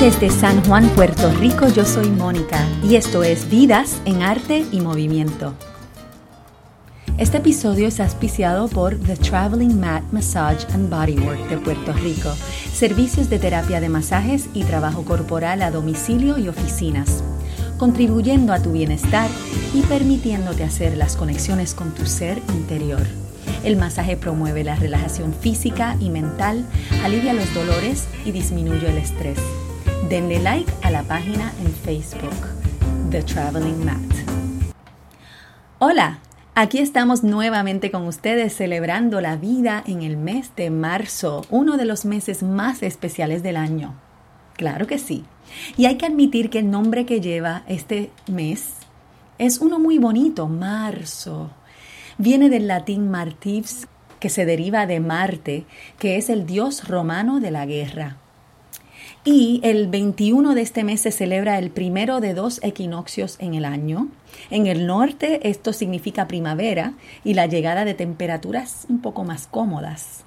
Desde San Juan, Puerto Rico, yo soy Mónica y esto es Vidas en Arte y Movimiento. Este episodio es auspiciado por The Traveling Mat Massage and Bodywork de Puerto Rico, servicios de terapia de masajes y trabajo corporal a domicilio y oficinas, contribuyendo a tu bienestar y permitiéndote hacer las conexiones con tu ser interior. El masaje promueve la relajación física y mental, alivia los dolores y disminuye el estrés. Denle like a la página en Facebook, The Traveling Mat. Hola, aquí estamos nuevamente con ustedes celebrando la vida en el mes de marzo, uno de los meses más especiales del año. Claro que sí. Y hay que admitir que el nombre que lleva este mes es uno muy bonito, marzo. Viene del latín martivs, que se deriva de Marte, que es el dios romano de la guerra. Y el 21 de este mes se celebra el primero de dos equinoccios en el año. En el norte esto significa primavera y la llegada de temperaturas un poco más cómodas.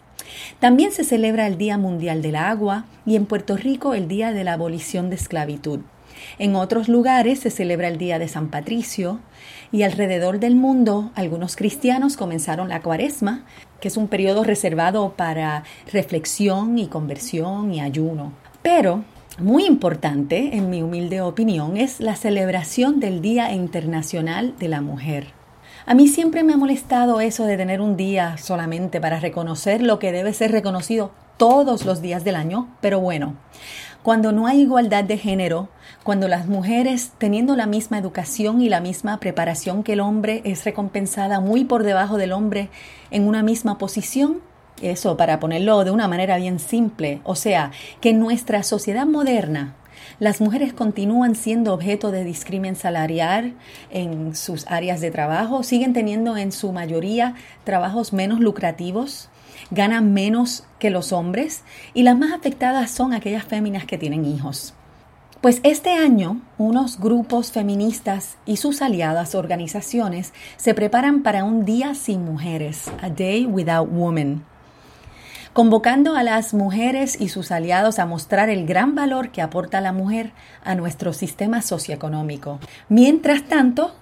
También se celebra el Día Mundial del Agua y en Puerto Rico el Día de la Abolición de Esclavitud. En otros lugares se celebra el Día de San Patricio y alrededor del mundo algunos cristianos comenzaron la cuaresma, que es un periodo reservado para reflexión y conversión y ayuno. Pero muy importante, en mi humilde opinión, es la celebración del Día Internacional de la Mujer. A mí siempre me ha molestado eso de tener un día solamente para reconocer lo que debe ser reconocido todos los días del año, pero bueno, cuando no hay igualdad de género, cuando las mujeres teniendo la misma educación y la misma preparación que el hombre es recompensada muy por debajo del hombre en una misma posición, eso para ponerlo de una manera bien simple, o sea, que en nuestra sociedad moderna las mujeres continúan siendo objeto de discrimen salarial en sus áreas de trabajo, siguen teniendo en su mayoría trabajos menos lucrativos, ganan menos que los hombres y las más afectadas son aquellas féminas que tienen hijos. Pues este año, unos grupos feministas y sus aliadas organizaciones se preparan para un día sin mujeres, A Day Without Women, convocando a las mujeres y sus aliados a mostrar el gran valor que aporta la mujer a nuestro sistema socioeconómico. Mientras tanto,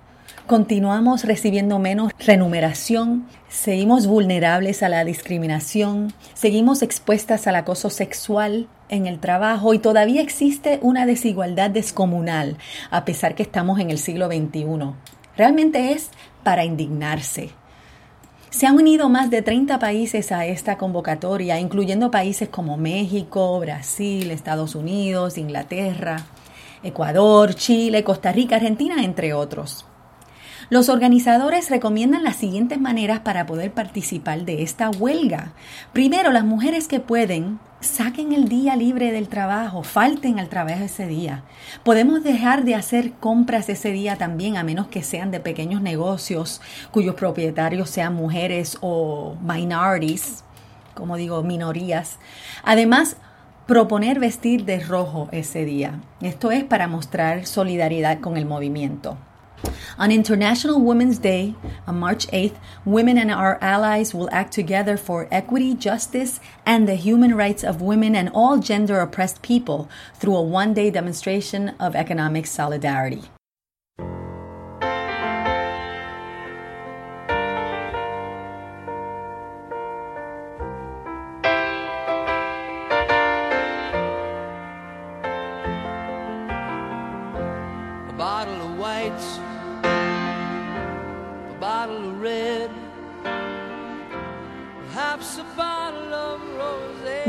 continuamos recibiendo menos remuneración, seguimos vulnerables a la discriminación, seguimos expuestas al acoso sexual en el trabajo y todavía existe una desigualdad descomunal, a pesar que estamos en el siglo XXI. Realmente es para indignarse. Se han unido más de 30 países a esta convocatoria, incluyendo países como México, Brasil, Estados Unidos, Inglaterra, Ecuador, Chile, Costa Rica, Argentina, entre otros. Los organizadores recomiendan las siguientes maneras para poder participar de esta huelga. Primero, las mujeres que pueden, saquen el día libre del trabajo, falten al trabajo ese día. Podemos dejar de hacer compras ese día también, a menos que sean de pequeños negocios cuyos propietarios sean mujeres o minorities, como digo, minorías. Además, proponer vestir de rojo ese día. Esto es para mostrar solidaridad con el movimiento. On International Women's Day, on March 8th, women and our allies will act together for equity, justice, and the human rights of women and all gender oppressed people through a one day demonstration of economic solidarity.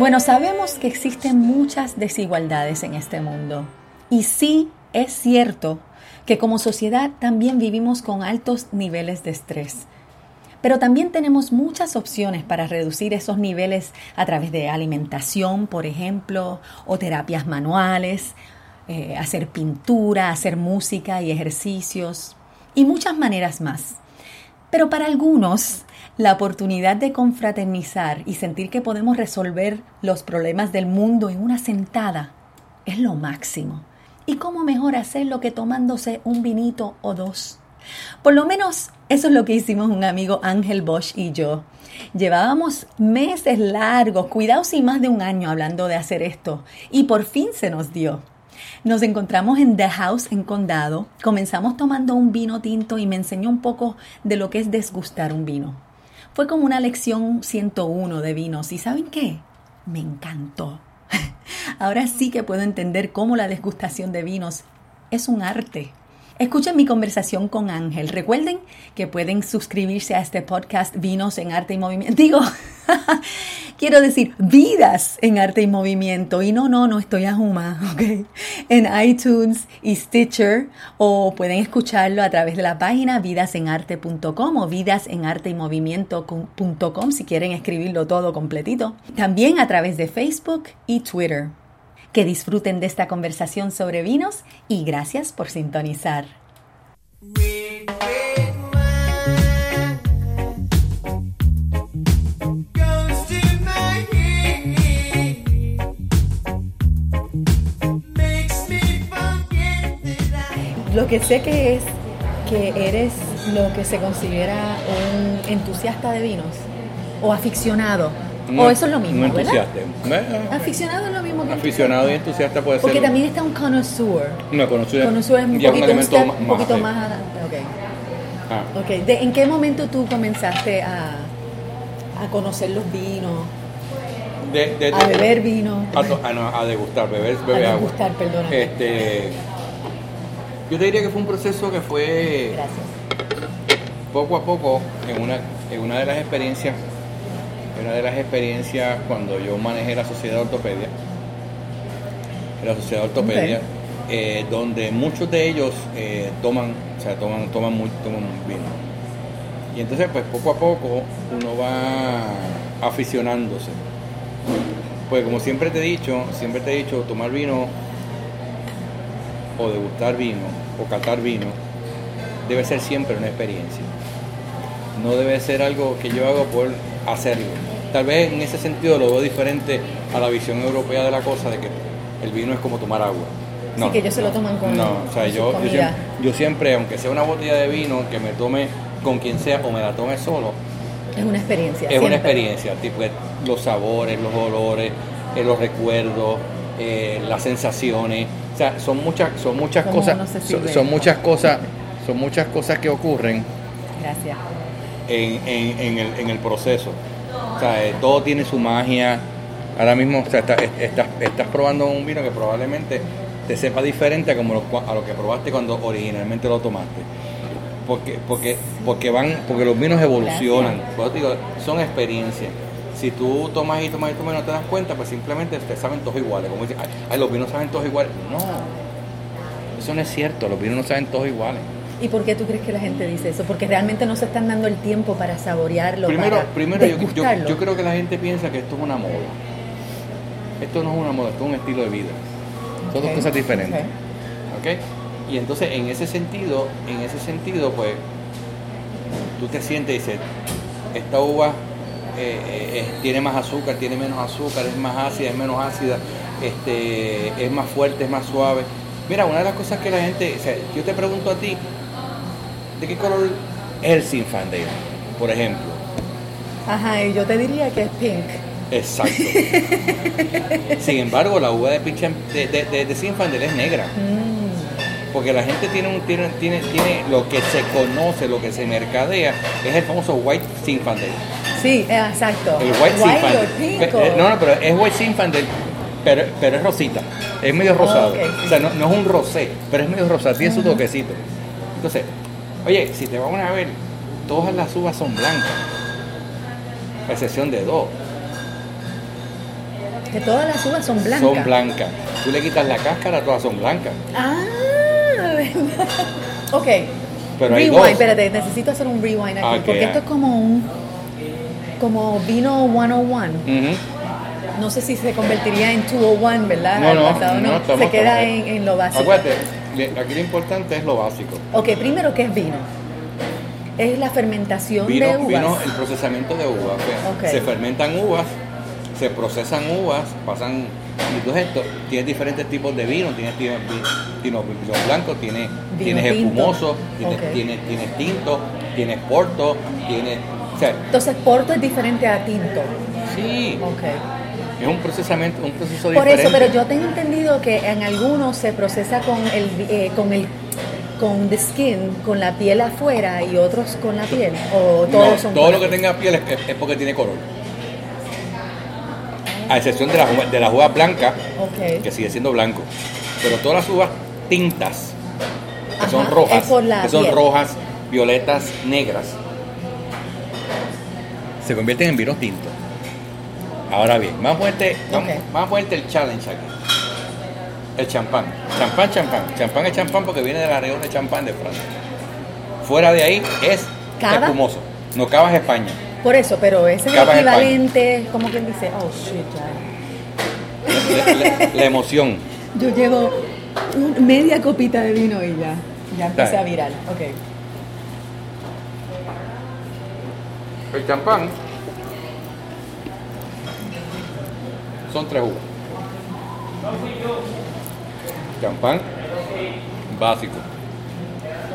Bueno, sabemos que existen muchas desigualdades en este mundo. Y sí, es cierto que como sociedad también vivimos con altos niveles de estrés. Pero también tenemos muchas opciones para reducir esos niveles a través de alimentación, por ejemplo, o terapias manuales, eh, hacer pintura, hacer música y ejercicios, y muchas maneras más. Pero para algunos, la oportunidad de confraternizar y sentir que podemos resolver los problemas del mundo en una sentada es lo máximo. ¿Y cómo mejor hacerlo que tomándose un vinito o dos? Por lo menos Eso es lo que hicimos un amigo Ángel Bosch y yo. Llevábamos meses largos, cuidados y más de un año hablando de hacer esto, y por fin se nos dio. Nos encontramos en The House en Condado, comenzamos tomando un vino tinto y me enseñó un poco de lo que es desgustar un vino. Fue como una lección 101 de vinos y ¿saben qué? Me encantó. Ahora sí que puedo entender cómo la desgustación de vinos es un arte. Escuchen mi conversación con Ángel. Recuerden que pueden suscribirse a este podcast Vinos en Arte y Movimiento. Digo, quiero decir, vidas en arte y movimiento. Y no, no, no estoy a Juma, ¿ok? En iTunes y Stitcher o pueden escucharlo a través de la página vidasenarte.com o vidasenarteymovimiento.com si quieren escribirlo todo completito. También a través de Facebook y Twitter. Que disfruten de esta conversación sobre vinos y gracias por sintonizar. Lo que sé que es que eres lo que se considera un entusiasta de vinos o aficionado. O eso es lo mismo, Un entusiasta. Aficionado es lo mismo que Aficionado y entusiasta. puede Porque ser. también está un connoisseur. No, conocido. Connoisseur es un poquito, un elemento step más- un poquito más adelante. Ok. Ah. Ok, ¿De- ¿En qué momento tú comenzaste a, a conocer los vinos, De, de- a beber vino? A, to- a no, a degustar, beber, beber agua. degustar, perdóname. Este, yo te diría que fue un proceso que fue Gracias. poco a poco en una, en una de las experiencias, una de las experiencias cuando yo manejé la sociedad de ortopedia, la sociedad de ortopedia, eh, donde muchos de ellos eh, toman, o sea, toman, toman, muy, toman vino. Y entonces, pues poco a poco uno va aficionándose. Pues como siempre te he dicho, siempre te he dicho, tomar vino o degustar vino o catar vino debe ser siempre una experiencia. No debe ser algo que yo hago por hacerlo. Tal vez en ese sentido lo veo diferente a la visión europea de la cosa, de que el vino es como tomar agua. Sí, que ellos se lo toman con- No, o sea, yo, yo, siempre, yo siempre, aunque sea una botella de vino, que me tome con quien sea o me la tome solo, Es una experiencia. es una experiencia, tipo los sabores, los olores, eh, los recuerdos, eh, las sensaciones, o sea, son muchas, son muchas cosas, son, muchas cosas, son muchas cosas que ocurren Gracias. en, en- en el, en el proceso. O sea, eh, todo tiene su magia. Ahora mismo o sea, está- estás, estás probando un vino que probablemente te sepa diferente a, como lo, a lo que probaste cuando originalmente lo tomaste. Porque, porque, porque, van, porque los vinos evolucionan. Digo, son experiencias. Si tú tomas y tomas y tomas y no te das cuenta, pues simplemente te saben todos iguales. Como dicen, ay, ay, los vinos saben todos iguales. No, eso no es cierto. Los vinos no saben todos iguales. ¿Y por qué tú crees que la gente dice eso? Porque realmente no se están dando el tiempo para saborearlo. Primero, para primero yo, yo, degustarlo. yo creo que la gente piensa que esto es una moda. Esto no es una moda, esto es un estilo de vida. Son dos cosas diferentes. ok. ¿ok? Y entonces en ese sentido, en ese sentido, pues, tú te sientes y dices, esta uva eh, eh, tiene más azúcar, tiene menos azúcar, es más ácida, es menos ácida, este, es más fuerte, es más suave. Mira, una de las cosas que la gente, o sea, yo te pregunto a ti, ¿de qué color es el Zinfandel, por ejemplo? Ajá, y yo te diría que es pink. Exacto. Sin embargo, la uva de, Picham- de, de, de- de Zinfandel es negra. Mm, Porque la gente tiene, un, tiene, tiene, tiene lo que se conoce, lo que se mercadea, es el famoso White Zinfandel. Sí, eh, exacto. El White. Pe- o- eh, No, no, pero es White Zinfandel, pero, pero es rosita. Es medio rosado. O sea, no, no es un rosé, pero es medio rosado, tiene su toquecito. Entonces, oye, si te vamos a ver, todas las uvas son blancas, a excepción de dos. Que todas las uvas son blancas. Son blancas. Tú le quitas la cáscara, todas son blancas. Ah, ¿verdad? ok. Pero hay rewind, dos. espérate, necesito hacer un rewind aquí. Porque esto es como un. Como vino 101. Ujú. No sé si se convertiría en 201, ¿verdad? No, no, no, estamos- se queda en, en lo básico. Acuérdate, aquí lo importante es lo básico. Ok, primero, ¿qué es vino? Es la fermentación Vino, de uvas. vino el procesamiento de uvas. que Ok. Se fermentan uvas, se procesan uvas, pasan. Entonces esto, tienes diferentes tipos de vino. Tienes, tienes vi- vino, vino blanco, tienes, Vino tienes espumoso, tienes, Ok. tienes, tienes tinto, tienes Porto, tienes... O sea, Entonces, Porto es diferente a tinto. sí, Ok. Es un procesamiento, un proceso Por diferente. eso, pero yo tengo entendido que en algunos se procesa con el, eh, con el, con the skin, con la piel afuera y otros con la piel. O todos No, son todo lo la que tenga piel es, es porque tiene color. A excepción de uvas- de las uvas blancas, Ok. que sigue siendo blanco. Pero todas las uvas tintas, que Ajá, son rojas, por la que son piel. rojas, violetas, negras, se convierten en vinos tintos. Ahora bien, Ok. vamos a ponerte el challenge aquí. El champán. Champán, champán. Champán es champán porque viene de la región de champán de Francia. Fuera de ahí es Cava. espumoso. No cavas España. Por eso, pero ese es el equivalente, como quien dice, oh shit, ya. La, la- la emoción. Yo llevo un- media copita de vino y ya, ya empecé Dale. a virar. Ok. El champán son tres uvas. Champán básico.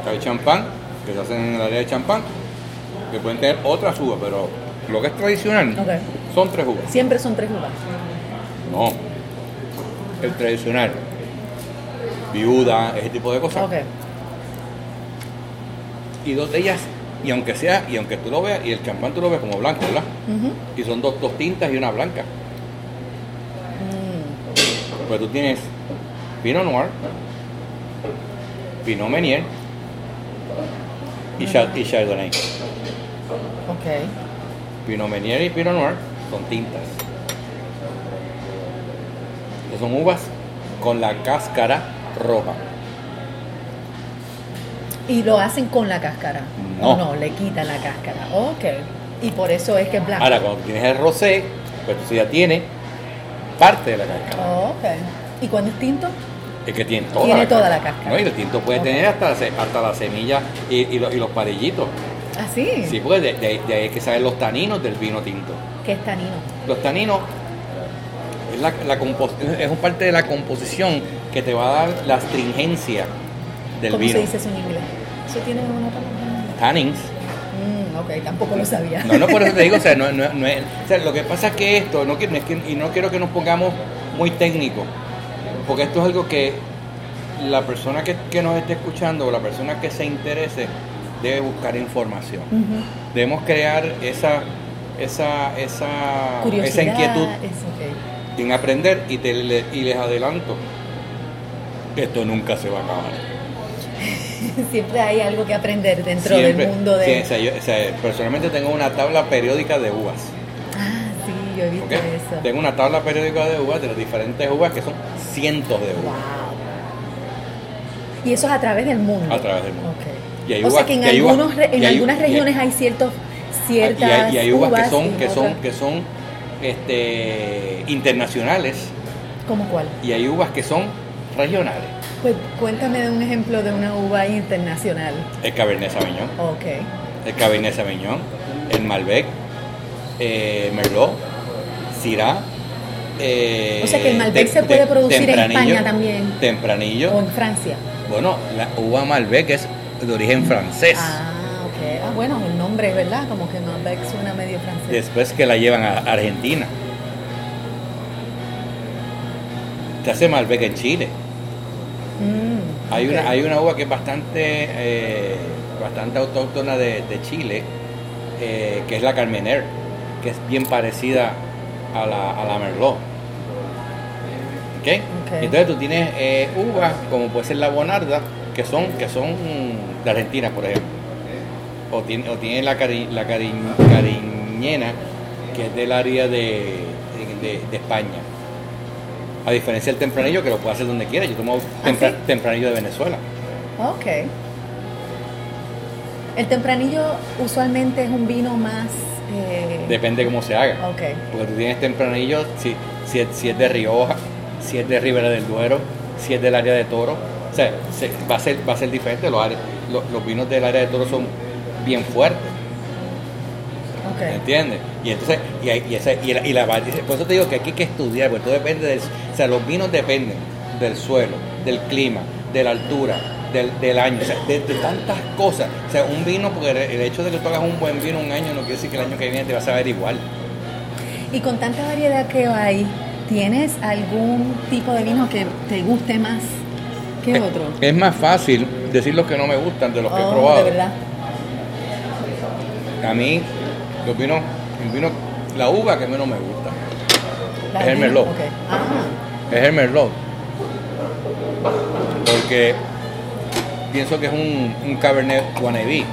Hay champán que se hacen en el área de champán que pueden tener otras uvas, pero lo que es tradicional son tres uvas. Siempre son tres uvas. No. El tradicional. Viuda, ese tipo de cosas. Y dos de ellas, y aunque sea, y aunque tú lo veas, y el champán tú lo ves como blanco, ¿verdad? Y son dos, dos tintas y una blanca. Pues tú tienes Pinot Noir, Pinot Meunier y, Chard- y Chardonnay. Ok. Pinot Meunier y Pinot Noir son tintas. Son uvas con la cáscara roja. Y lo hacen con la cáscara. No. No, le quitan la cáscara. Ok. Y por eso es que es blanco. Ahora, cuando tienes el rosé, pues tú ya tiene parte de la cáscara. Ok. ¿Y cuando es tinto? Es que tiene toda, Tiene la, toda cáscara. la cáscara. No, y el tinto puede tener hasta, hasta la semilla y, y los, y los parillitos. ¿Ah, sí? Sí, porque de, de ahí- de ahí hay que saber los taninos del vino tinto. ¿Qué es tanino? Los taninos es, la, la es un parte de la composición que te va a dar la astringencia del ¿Cómo vino. se dice eso en inglés? ¿Eso tiene una palabra? Tannins. Mm, ok, tampoco lo sabía. No, no, por eso te digo, o sea, no, no- no es- o sea, lo que pasa es que esto, no, es que- y no quiero que nos pongamos muy técnicos, porque esto es algo que la persona que, que nos esté escuchando o la persona que se interese debe buscar información. Debemos crear esa, esa, esa, esa inquietud en aprender y, te- y les adelanto, esto nunca se va a acabar. Siempre hay algo que aprender dentro Siempre. del mundo de... Sí, o sea, yo- o sea, personalmente tengo una tabla periódica de uvas. Ah, sí, yo he visto eso. Tengo una tabla periódica de uvas, de las diferentes uvas, que son cientos de uvas Wow. Y eso es a través del mundo. a través del mundo. Y hay o sea uvas- que en, y hay uvas- algunos re- en y hay- algunas y hay- regiones hay ciertos, Y ciertas hay, y hay uvas, que son, y que son, que son este, internacionales ¿Cómo cuál? y hay uvas que son regionales. Pues cuéntame de un ejemplo de una uva internacional. El Cabernet Sauvignon, Ok. el Cabernet Sauvignon, el Malbec, eh, Merlot, Syrah. eh, O sea que el Malbec se puede producir en España también. Tempranillo. O en Francia. Bueno, la uva Malbec es de origen francés. Ah, ok. Ah, bueno, el nombre, ¿verdad? Como que Malbec suena medio francés. Después que la llevan a Argentina. Se hace Malbec en Chile. Mm, Hay, una, hay una uva que es bastante, eh, bastante autóctona de, de Chile, eh, que es la Carmener, que es bien parecida a la, a la Merlot. ¿Ok? Ok. Entonces tú tienes eh, uvas, como puede ser la Bonarda, que son, que son de Argentina, por ejemplo. O tiene, o tiene la, cari, la cari- cariñena, que es del área de, de- de España. A diferencia del tempranillo, que lo puede hacer donde quiera. Yo tomo tempra- ¿sí? tempranillo de Venezuela. Ok. El tempranillo usualmente es un vino más... eh, Depende cómo se haga. Ok. Porque tú tienes tempranillo, si, si, es, si es de Rioja, si es de Ribera del Duero, si es del área de Toro. O sea, se- va, a ser, va a ser diferente. Los, áreas- los, los vinos del área de Toro son bien fuertes. Ok. ¿Entiendes? Y entonces, y, y, esa- y la, y la por eso te digo que aquí hay que estudiar, porque todo depende del, o sea, los vinos dependen del suelo, del clima, de la altura, del, del año, o sea, de, de tantas cosas. O sea, un vino, porque el, el hecho de que tú hagas un buen vino un año no quiere decir que el año que viene te vas a ver igual. Y con tanta variedad que hay, ¿tienes algún tipo de vino que te guste más que otro? Es más fácil decir los que no me gustan de los que he Oh, probado. de verdad. A mí, los vinos, el vino, la uva que menos me gusta La Es el vino, Merlot. Ah, es el Merlot. Porque pienso que es un, un Cabernet wannabe.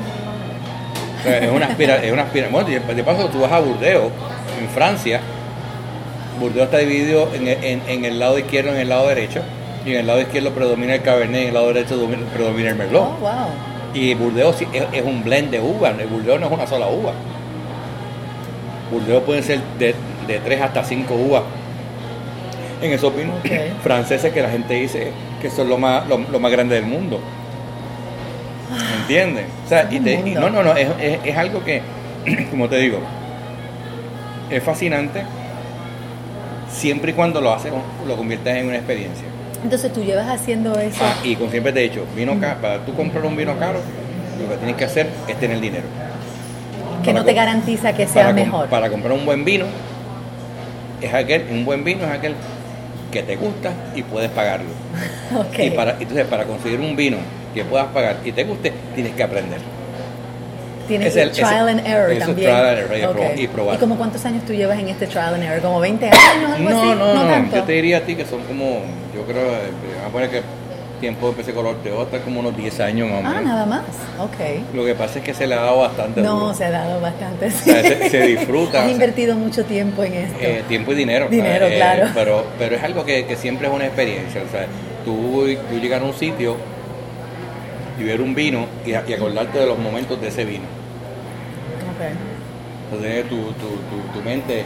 O sea, es una aspira, es una aspira. Bueno, de paso tú vas a Burdeos, en Francia. Burdeos está dividido en, en- en el lado izquierdo y en el lado derecho. Y en el lado izquierdo predomina el Cabernet y en el lado derecho domina- predomina el Merlot. oh, wow. Y Burdeos es, es un blend de uva. El Burdeos no es una sola uva. Burdeos pueden ser de, de 3 hasta 5 uvas. En esos vinos franceses que la gente dice que son lo más, lo, lo más grande del mundo. ¿Me entiendes? O sea, y te- y no, no, no, es, es- es algo que, como te digo, es fascinante siempre y cuando lo haces, lo conviertes en una experiencia. Entonces tú llevas haciendo eso. Ah, y como siempre te he dicho, vino ca- para tú comprar un vino caro, lo que tienes que hacer es tener dinero. Que no te garantiza que sea para, mejor. para comprar un buen vino, es aquel, un buen vino es aquel que te gusta y puedes pagarlo. Y para, entonces, para conseguir un vino que puedas pagar y te guste, tienes que aprender. Tienes es el- trial and error también. trial and error y Ok. probar- y probar. ¿Y como cuántos años tú llevas en este trial and error? ¿Como 20 años? Algo No, así? no, no, tanto. yo te diría a ti que son como, yo creo, eh, vamos a poner que tiempo empecé con Orteota, como unos 10 años más o Ah, nada más. Ok. Lo que pasa es que se le ha dado bastante No, duro. se ha dado bastante. O sea, se, se disfruta. Has invertido mucho tiempo en esto. Eh, tiempo y dinero. Dinero, Eh, claro. Pero, pero es algo que, que siempre es una experiencia. O sea, tú, tú llegar a un sitio y ver un vino y, acordarte de los momentos de ese vino. Ok. Entonces tu, tu, tu, tu mente,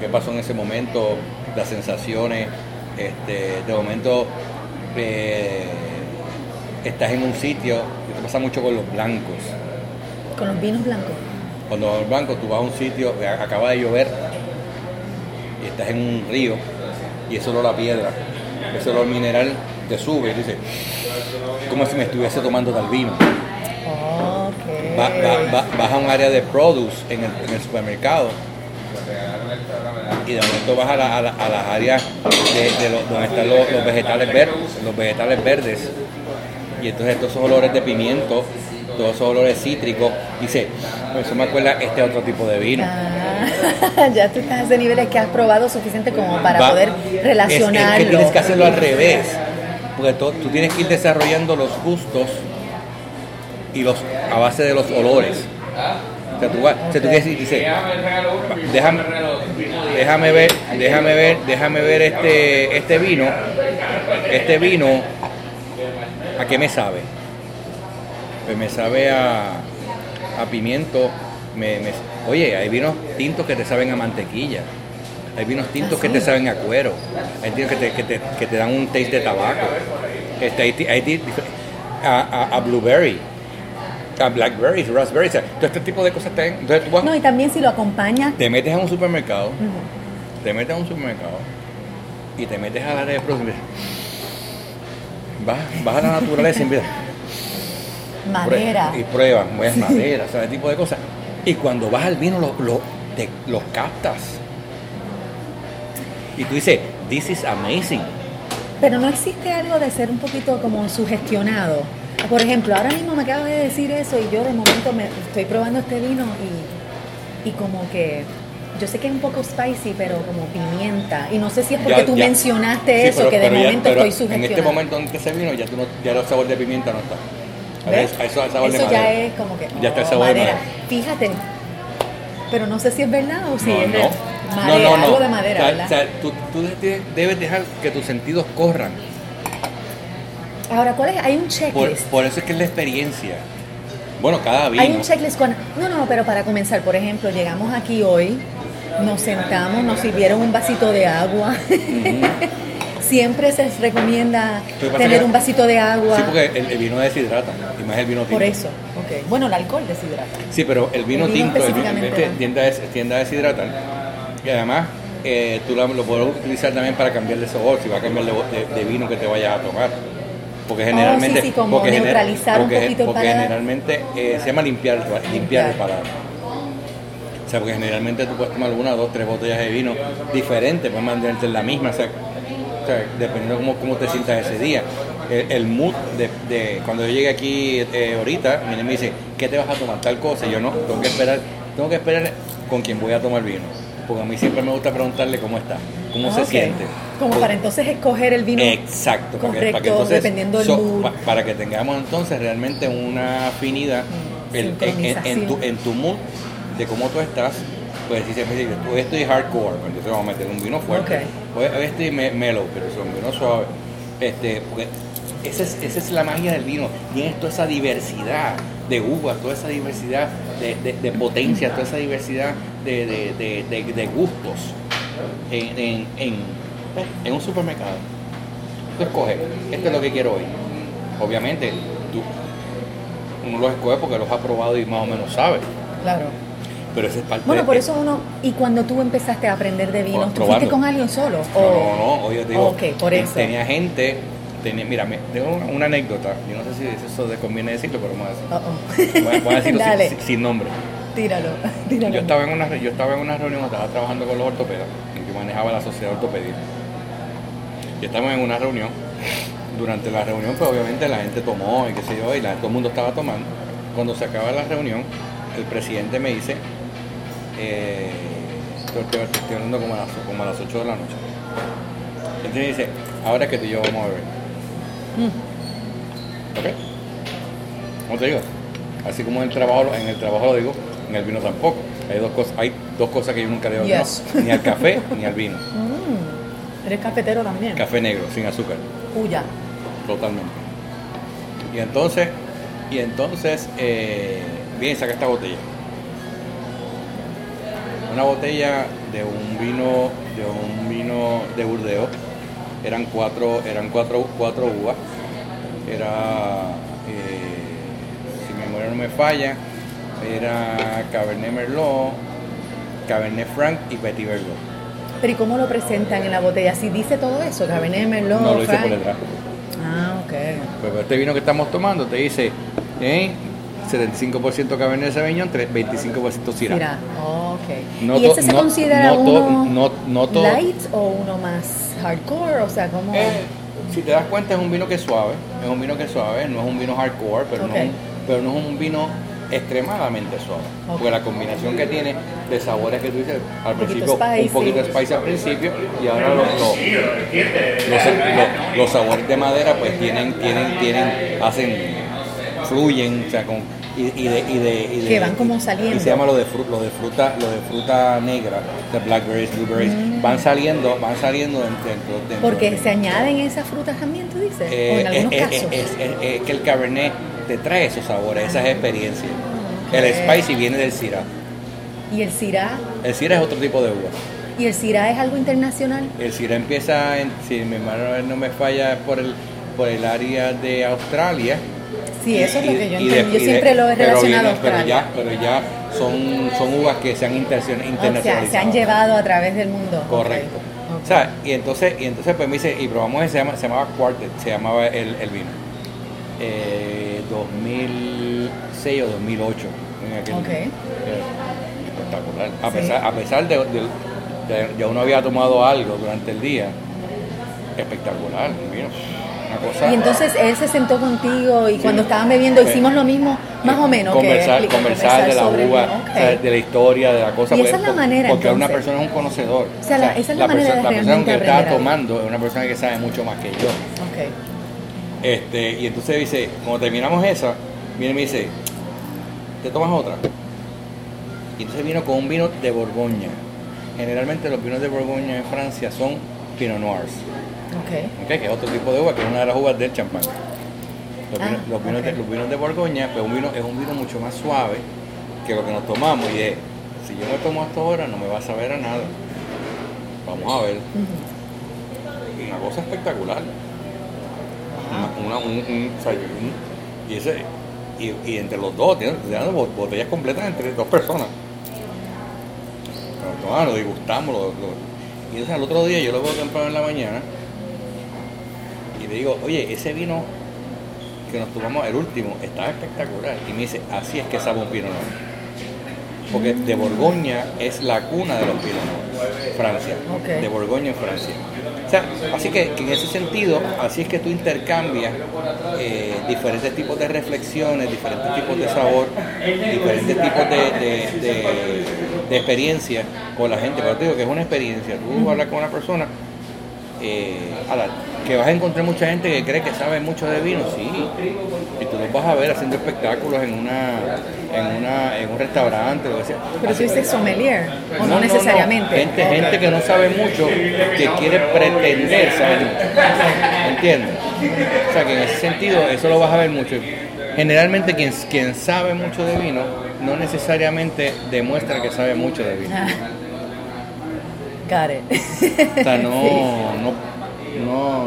qué pasó en ese momento, las sensaciones, este, de momento eh, estás en un sitio, te pasa mucho con los blancos. Con los vinos blancos. Cuando los blancos tú vas a un sitio, acaba de llover y estás en un río y ese olor a piedra, ese olor mineral te sube y dices, como si me estuviese tomando tal vino. Ok. Va- va- va- vas a un área de produce en el, en el supermercado y de momento vas a, la- a la- a las áreas de, donde están los, los vegetales verdes, los vegetales verdes y entonces todos esos olores de pimiento, todos esos olores cítricos, dice, eso me acuerda este otro tipo de vino. Ah, ya tú estás a ese nivel que has probado suficiente como para Va- poder relacionarlo. Es, que tienes que hacerlo al revés, porque tú, tú tienes que ir desarrollando los gustos y los a base de los olores. O sea, tú, vas- o sea, tú quieres decir, dice, déjame, déjame ver, déjame ver, déjame ver este, este vino, este vino, ¿a qué me sabe? Pues me sabe a, a pimiento, me- me- oye, hay vinos tintos que te saben a mantequilla, hay vinos tintos ¿Ah, que te saben a cuero, hay vinos que te, que te, que te dan un taste de tabaco, este, hay, hay a, a- a blueberry, blackberries, raspberries, todo este tipo de cosas te, entonces tú vas- No, y también si lo acompañas. te metes a un supermercado, te metes a un supermercado y te metes al área de mira, Vas, vas a la naturaleza y mira, Madera. y pruebas, ves madera, o sea, ese tipo de cosas. Y cuando vas al vino, lo- lo- te- los captas. Y tú dices, this is amazing. Pero no existe algo de ser un poquito como sugestionado. Por ejemplo, ahora mismo me acabas de decir eso y yo de momento me estoy probando este vino y, y como que yo sé que es un poco spicy, pero como pimienta. Y no sé si es porque Ya- tú ya. mencionaste Sí, eso, pero- que de ya- momento pero estoy sugestionada. En este momento en que se vino, ya, tú no, ya el sabor de pimienta no está. Eso, sabor de ya madera. es como que Ya está el oh, sabor de madera. madera. Fíjate, pero no sé si es verdad o si no, es no. madera, no, no, no. algo de madera, O sea, ¿verdad? o sea, tú, tú de- debes dejar que tus sentidos corran. Ahora, ¿cuál es? Hay un checklist. por eso es que es la experiencia. Bueno, cada vino. Hay un checklist con... No, no, no, pero para comenzar, por ejemplo, llegamos aquí hoy, nos sentamos, nos sirvieron un vasito de agua. Siempre se recomienda tener que- un vasito de agua. Sí, porque el, el vino deshidrata, y más el vino tinto. Por eso, ok. Bueno, el alcohol deshidrata. Sí, pero el vino El vino tinto el vino, este a, des- tiende a deshidratar. Y además, eh, tú lo, lo puedes utilizar también para cambiar de sabor, si va a cambiar de, de- de vino que te vayas a tomar. Porque generalmente Oh, sí, sí, como porque neutralizar un porque- poquito el porque generalmente eh, se llama limpiar, limpiar, Limpiar. el paladar. O sea, porque generalmente tú puedes tomar una, dos, tres botellas de vino diferentes, puedes mantenerte en la misma, o sea, o sea, dependiendo de cómo, cómo te sientas ese día. El, el mood de, de- cuando yo llegué aquí eh, ahorita, mi me dice, ¿qué te vas a tomar? Tal cosa, y yo no, tengo que esperar, tengo que esperar con quien voy a tomar vino. Porque a mí siempre me gusta preguntarle cómo está, cómo se Ok. siente. Como para entonces escoger el vino. Exacto, para que- para que correcto, entonces dependiendo del so- mood. pa- para que tengamos entonces realmente una afinidad Mm, el- en, en- en tu, sincronización. en tu mood de cómo tú estás. Pues si siempre dices, hoy estoy hardcore, pues entonces vamos a meter un vino fuerte. Hoy, hoy estoy me- mellow, pero es un vino suave. Este, porque esa es, esa es la magia del vino. Tienes toda esa diversidad de uvas, toda esa diversidad de, de, de potencia, toda esa diversidad de, de, de, de- gustos en, en, en, en un supermercado. Tú escoges, esto es lo que quiero hoy. Obviamente, tú uno los escoge porque los ha probado y más o menos sabe. Claro. Pero ese es parte Bueno, por eso uno. ¿Y cuando tú empezaste a aprender de vinos, tú fuiste con alguien solo? No, o- no, no, oye, te digo, por eso. tenía gente, tenía, mira, me, tengo una, una anécdota, yo no sé si eso te conviene decirlo, pero vamos a. Uh-oh. Voy a, voy a decirlo sin nombre. Tíralo, tíralo. Yo estaba, en una, yo estaba en una reunión, estaba trabajando con los ortopedas, yo manejaba la sociedad de ortopedia. Y estábamos en una reunión. Durante la reunión, pues obviamente la gente tomó y qué sé yo, y la- todo el mundo estaba tomando. Cuando se acaba la reunión, el presidente me dice, eh, estoy, estoy- estoy hablando como a, las, como a las 8 de la noche. Entonces me dice, ahora es que tú y yo vamos a beber. Mm. ¿Ok? ¿Cómo te digo? Así como en el trabajo, en el trabajo lo digo, en el vino tampoco. Hay dos cosas, hay dos cosas que yo nunca le que Yes. no, ni al café ni al vino. Mm. Eres cafetero también. Café negro, sin azúcar, Uya. totalmente. Y entonces, y entonces, eh, bien, saca esta botella. Una botella de un vino, de un vino de Burdeos. Eran cuatro, eran cuatro, cuatro uvas. Era, eh, si mi memoria no me falla, era Cabernet Merlot, Cabernet Franc y Petit Verdot. Pero ¿y cómo lo presentan en la botella? Si dice todo eso, Cabernet Merlot, No lo hice por detrás. Ah, ok. Pues este vino que estamos tomando te dice eh, 75% Cabernet Sauvignon, tre- 25% Syrah. Syrah. Oh, ok. No ¿Y ese se no- considera no uno no- light o uno más hardcore? O sea, como... Eh, si te das cuenta es un vino que es suave, es un vino que es suave, no es un vino hardcore, pero, no, pero no es un vino extremadamente suave. Ok. Porque la combinación que tiene de sabores que tú dices al principio, un poquito de spicy al principio y ahora los, los, los, sabores de madera pues tienen, tienen, tienen, hacen, fluyen, o sea, con, y, y de, y de, y de- Que van como saliendo. Y se llama lo de, fru- lo de fruta, lo de fruta negra, de blackberries, blueberries, van saliendo, van saliendo dentro, dentro, Mm. Porque se añaden esas frutas también, tú dices. o eh, en algunos es, es- casos. es- es- es que el Cabernet te trae esos sabores, esas experiencias. El spicy viene del Syrah. y el Syrah. El Syrah es otro tipo de uva. ¿Y el Syrah es algo internacional? El Syrah empieza, en, si mi hermano no me falla, por el, por el área de Australia. Sí, eso es lo que yo entiendo. Yo siempre lo he pero relacionado a viene- pero Australia. ya, pero ya son, son uvas que se han intercion- o sea, internacionalizado. se han llevado a través del mundo. Correcto. O sea, y entonces, y entonces pues me dice, y probamos ese, se, llama- se llamaba Quartet, se llamaba el, el vino. Eh, 2006 o 2008. en aquel- eh, espectacular. A Sí. pesar, a pesar de, de, de- ya uno había tomado algo durante el día, espectacular, vino. Una cosa. Y entonces él se sentó contigo y cuando estaban bebiendo Sí. hicimos lo mismo, más o menos. que conversar, conversar de la sobre- uva, ok. o sea, de la historia, de la cosa. Y esa porque- es la manera, Porque una entonces. persona es un conocedor. O sea, la- esa es la manera persona, de la persona que está tomando es una persona que sabe mucho más que yo. Ok. Este, y entonces dice, cuando terminamos esa, viene y me dice, ¿te tomas otra? Y entonces vino con un vino de Borgoña. Generalmente los vinos de Borgoña en Francia son Pinot Noirs, Ok. ¿ok? que es otro tipo de uva, que es una de las uvas del champán. Los, Ah, vinos, los vinos de, los vinos de Borgoña, pues un vino, es un vino mucho más suave que lo que nos tomamos. Y es, si yo me tomo esto ahora, no me va a saber a nada. Vamos a ver. Una cosa espectacular. Una, una- un- un- y, ese, y, y entre los dos, tienen, tienen bot- botellas completas entre dos personas. Lo tomamos, lo disgustamos. Lo, lo- y entonces al otro día yo lo veo temprano en la mañana y le digo, oye, ese vino que nos tomamos, el último, estaba espectacular. Y me dice, así es que sabe un Pinot Noir. Porque de Borgoña es la cuna de los Noir, Francia. De Borgoña en Francia. Así que, que en ese sentido, así es que tú intercambias eh, diferentes tipos de reflexiones, diferentes tipos de sabor, diferentes tipos de, de, de- de experiencia con la gente. Pero te digo que es una experiencia. Tú hablas con una persona eh, que vas a encontrar mucha gente que cree que sabe mucho de vino, sí. Y tú los vas a ver haciendo espectáculos en una, en una, en un restaurante, que sea. Pero tú dices sommelier, o no, necesariamente. Gente, gente que no sabe mucho, que quiere pretender saber mucho. ¿Entiendes? O sea que en ese sentido eso lo vas a ver mucho. Generalmente quien, quien sabe mucho de vino no necesariamente demuestra que sabe mucho de vino. It. O sea, no, no, no,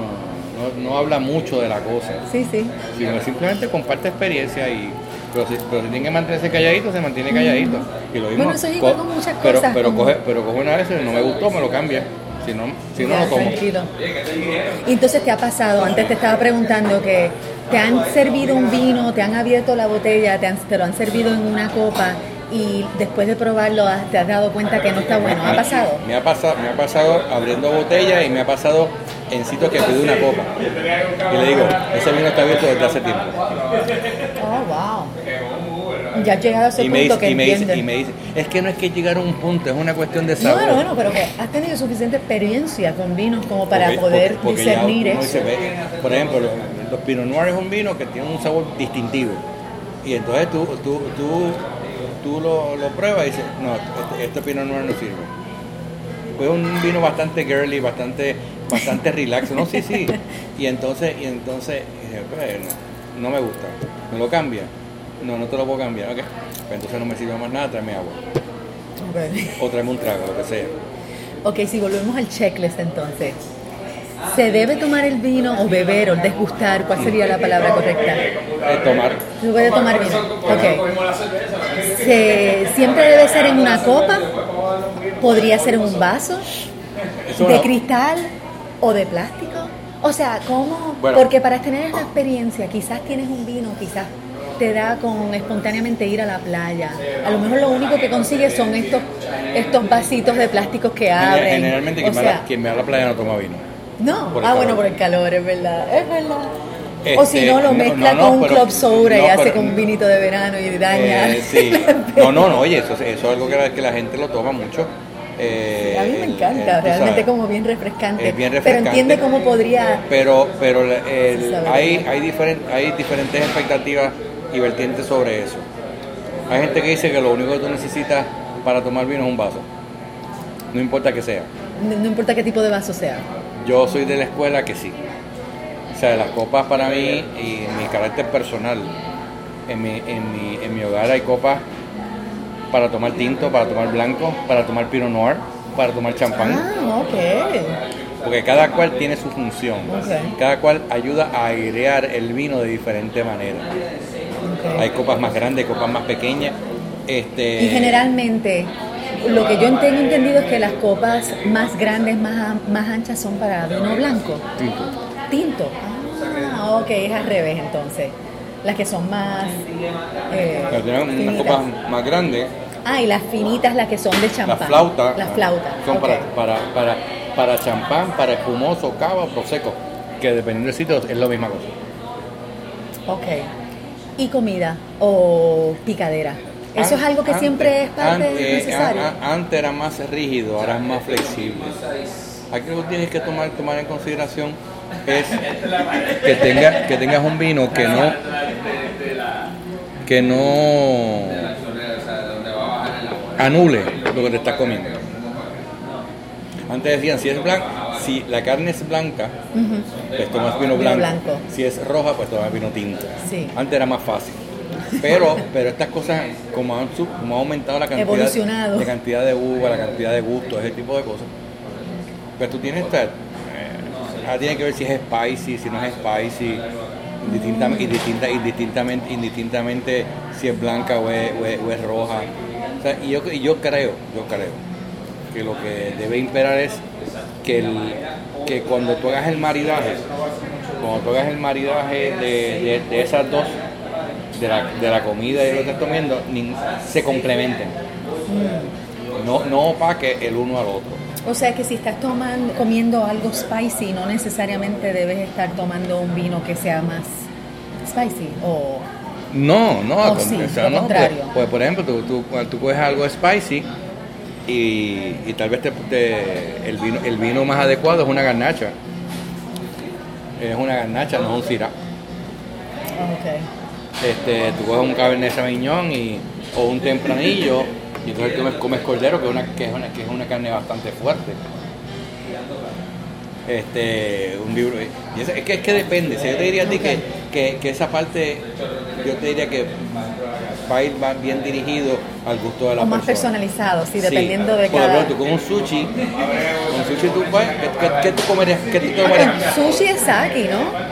no, no habla mucho de la cosa, Sí, sí. sino simplemente comparte experiencia y pero si, pero si tiene que mantenerse calladito, se mantiene calladito. Y lo mismo, Bueno, eso es igual co- con muchas pero, cosas, Pero como- coge, pero coge una vez, no me gustó, me lo cambia. Si no, si no, Ya, no tomo. tranquilo. Y entonces te ha pasado, antes te estaba preguntando que te han servido un vino, te han abierto la botella, te, han- te lo han servido en una copa y después de probarlo has- te has dado cuenta que no está bueno. ¿Ha pasado? Me ha pasado, me ha pasado abriendo botellas y me ha pasado en sitios que pido una copa. Y le digo, ese vino está abierto desde hace tiempo. Oh, wow. Ya has llegado a ese Y me, punto dice, que y, me dice, y me dice, es que no es que llegar a un punto, es una cuestión de sabor. no, bueno, pero que has tenido suficiente experiencia con vinos como para Porque- poder porque- porque discernir eso. dice, por ejemplo, los, los Pinot Noir es un vino que tiene un sabor distintivo. Y entonces tú, tú, tú, tú lo, lo pruebas y dices, no, este, este Pinot Noir no sirve. Fue un vino bastante girly, bastante, bastante relax, no, sí, sí. Y entonces, y entonces, dije, pues, no, no me gusta. ¿Me lo cambia? No, no te lo puedo cambiar, ok. Pues entonces no me sirve más nada, tráeme agua. Ok. O tráeme un trago, lo que sea. Ok, si volvemos al checklist entonces. ¿Se debe tomar el vino o beber o degustar? ¿Cuál sería la palabra correcta? Eh, tomar. Se puede tomar vino. Ok. Se- ¿Siempre debe ser en una copa? ¿Podría ser en un vaso? ¿De cristal o de plástico? O sea, ¿cómo? Bueno. Porque para tener esa experiencia, quizás tienes un vino, quizás te da con espontáneamente ir a la playa. A lo mejor lo único que consigues son estos, estos vasitos de plásticos que abren. Generalmente O quien, me sea, va a la- quien va a la playa no toma vino. No, ah, bueno, por el calor, es verdad, es verdad. o si Este, no, lo mezcla no, no, con un pero- club soda y hace pero- con un vinito de verano y daña. Eh, sí. No, no, no, oye, eso, eso es algo que la, que la gente lo toma mucho. Eh, A mí me el- encanta, el- tú realmente sabes. como bien refrescante. Es bien Pero refrescante. entiende cómo podría... Pero, pero el- hay, hay, diferen- hay diferentes expectativas y vertientes sobre eso. Hay gente que dice que lo único que tú necesitas para tomar vino es un vaso. No importa que sea. No, no importa qué tipo de vaso sea. Yo soy de la escuela que sí. O sea, las copas para mí y mi carácter personal. En mi, en mi, en mi hogar hay copas para tomar tinto, para tomar blanco, para tomar pinot noir, para tomar champán. Ah, ok. Porque cada cual tiene su función. Cada cual ayuda a airear el vino de diferente manera. Hay copas más grandes, copas más pequeñas. Este, Y generalmente, lo que yo tengo entendido es que las copas más grandes, más, más anchas son para vino blanco. tinto. Tinto. Ah, ok, es al revés entonces. Las que son más... eh, finitas. copas más grandes. Ah, y las finitas, las que son de champán. Las flautas. Las flautas. Son para, para, para, para champán, para espumoso, cava o prosecco. Que dependiendo del sitio es la misma cosa. Ok. ¿Y comida o picadera? ¿Eso es algo que Antes- siempre es parte antes- necesario? a- a- antes era más rígido, ahora es más flexible. Aquí lo que tienes que tomar, tomar en consideración es que, tenga, que tengas un vino que no que no anule lo que te estás comiendo. Antes decían, si es blanca, si la carne es blanca, pues tomas vino Vino blanco. blanco. Si es roja, pues tomas vino tinto. Sí. Antes era más fácil. Pero, pero estas cosas, como han, sub- como ha aumentado la cantidad, la cantidad de uva, la cantidad de gusto, ese tipo de cosas, pues tú tienes esta, eh, ahora tiene que ver si es spicy, si no es spicy, indistintamente, indistinta, indistintamente, indistintamente si es blanca o es, o es- o es roja. O sea, y, yo, y yo creo, yo creo que lo que debe imperar es que, el, que cuando tú hagas el maridaje, cuando tú hagas el maridaje de, de- de esas dos, de la, de la comida y lo que estás comiendo, nin- se complementen. No, no opaque el uno al otro. O sea que si estás tomando, comiendo algo spicy, no necesariamente debes estar tomando un vino que sea más spicy. O No, no, al sí, o sea, no, contrario. Pues, pues, por ejemplo, tú, tú, cuando tú coges algo spicy y, y tal vez te, te- el, vino, el vino más adecuado es una garnacha. Es una garnacha, no es un syrah. ok. Este, tú coges un cabernet sauvignon y, o un tempranillo y entonces tú comes, comes cordero, que es, una, que, es una, que es una carne bastante fuerte. Este, un libro. Y es, es que, es que depende. Si yo te diría a ti que, que, que esa parte, yo te diría que va a ir va bien dirigido al gusto de la O más persona. personalizado, sí, dependiendo de Por cada. ejemplo, tú con un sushi, con sushi tú vas, ¿qué, qué, qué tú comerías? ¿Qué tú? Sushi es sake, ¿no?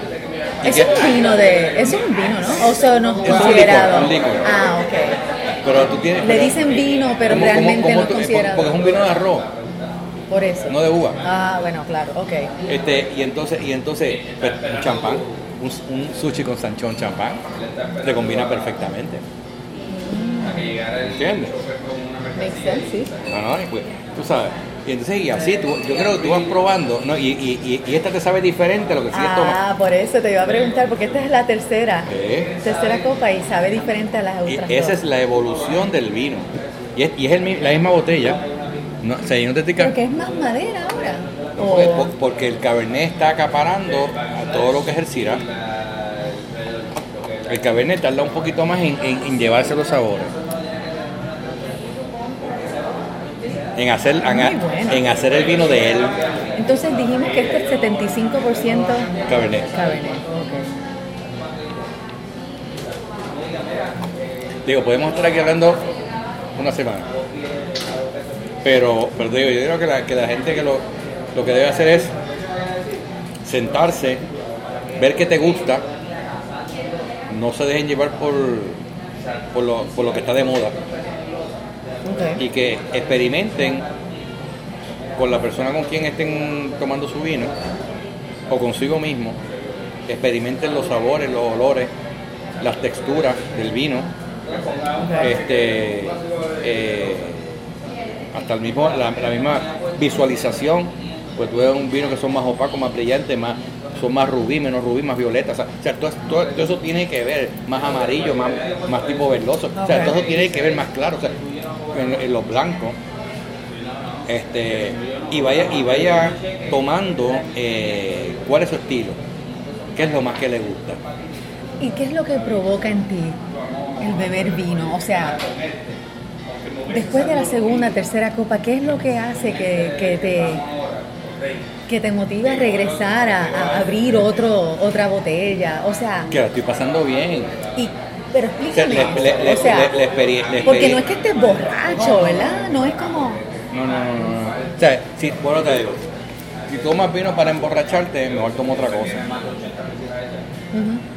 ¿Y Es un vino de. Es un vino, ¿no? O sea, no es un considerado. licor, un licor. Ah, ok. Pero tú tienes. Le dicen vino, pero ¿cómo- cómo- realmente cómo no es considerado. Porque es un vino de arroz, Por eso. no de uva. Ah, bueno, claro, ok. Este, y entonces, y entonces pues, un champán, un, un sushi con sanchón champán, te combina perfectamente. ¿Entiendes? Makes sense, sí. No, no, y pues, tú sabes. Y entonces, y así, tú, yo creo que tú vas probando, ¿no? y, y, y, y esta te sabe diferente a lo que sigues tomando. Ah, por eso te iba a preguntar, porque esta es la tercera. ¿Eh? Tercera copa y sabe diferente a las Y otras esa dos. es la evolución del vino. Y es, y es el la misma botella. No, o sea, no te Porque es más madera ahora. No, O- porque, por- porque el Cabernet está acaparando a todo lo que es el Syrah. El Cabernet tarda un poquito más en, en- en llevarse los sabores. En hacer, en, Muy bueno. en hacer el vino de él, Entonces dijimos que este es 75% Cabernet. Cabernet. Digo, podemos estar aquí hablando una semana. Pero, pero digo, yo creo que la, que la gente que lo, lo que debe hacer es sentarse, ver qué te gusta, no se dejen llevar por, por, lo, por lo que está de moda Y que experimenten con la persona con quien estén tomando su vino o consigo mismo, experimenten los sabores, los olores, las texturas del vino este eh, hasta el mismo la, la misma visualización pues tú ves un vino que son más opacos más brillantes más son más rubí menos rubí más violeta o sea, o sea, todo, todo- todo eso tiene que ver más amarillo más, más tipo verdoso o sea todo eso tiene que ver más claro o sea, en, en los blancos este y vaya y vaya tomando eh, cuál es su estilo qué es lo más que le gusta ¿Y qué es lo que provoca en ti el beber vino? O sea, después de la segunda, tercera copa, ¿qué es lo que hace que, que te que te motive a regresar a, a abrir otro otra botella? O sea, que la estoy pasando bien y, pero explícame. le- le- le- o sea, porque no es que estés borracho, ¿verdad? No es como No, no, no, no. O sea, si, bueno, te digo, si tomas vino para emborracharte, mejor toma otra cosa.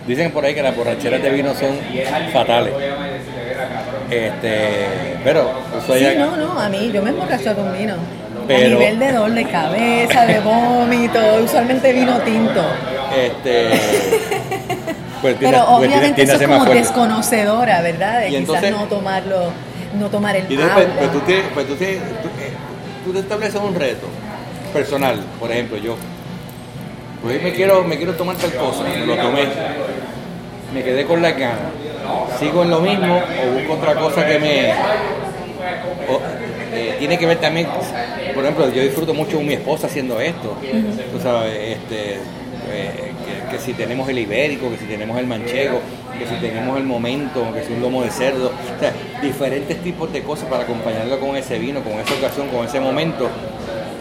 Dicen por ahí que las borracheras de vino son fatales. Este, pero eso Sí, no, no, a mí yo me emborracho con vino. Pero- A nivel de dolor de cabeza, de vómito, usualmente vino tinto. este, pues Pero pues obviamente eso es como desconocedora, ¿verdad? De Y quizás entonces- no tomarlo, no tomar el Y entonces, agua. pues, pues tú, tienes- pues tú, tienes- tú, eh, tú te estableces un reto personal, por ejemplo, yo. Pues hoy me quiero, me quiero tomar tal cosa, lo tomé, me quedé con las ganas, sigo en lo mismo o busco otra cosa que me... o, eh, tiene que ver también, por ejemplo, yo disfruto mucho con mi esposa haciendo esto, tú sabes, este, eh, que, que si tenemos el ibérico, que si tenemos el manchego, que si tenemos el momento, que si un lomo de cerdo, o sea, diferentes tipos de cosas para acompañarlo con ese vino, con esa ocasión, con ese momento,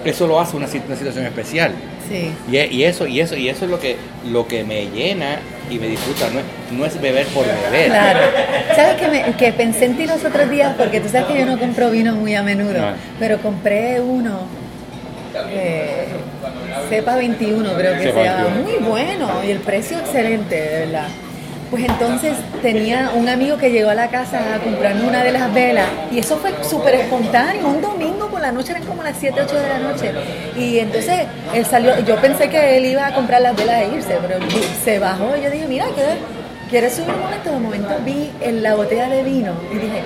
eso lo hace una, una situación especial. Sí. Y, e- y eso, y eso, y eso es lo que, lo que me llena y me disfruta, no es, no es beber por beber. Claro. ¿Sabes que, me, que pensé en ti los otros días? Porque tú sabes que yo no compro vino muy a menudo, pero compré uno, eh, Cepa 21 creo que Cepa se llama, 21. muy bueno y el precio excelente, de verdad. Pues entonces tenía un amigo que llegó a la casa a comprarme una de las velas y eso fue súper espontáneo, un domingo por la noche, eran como las 7, 8 de la noche. Y entonces él salió, yo pensé que él iba a comprar las velas e irse, pero se bajó y yo dije, mira, ¿quieres, ¿quieres subir un momento? De momento vi en la botella de vino y dije,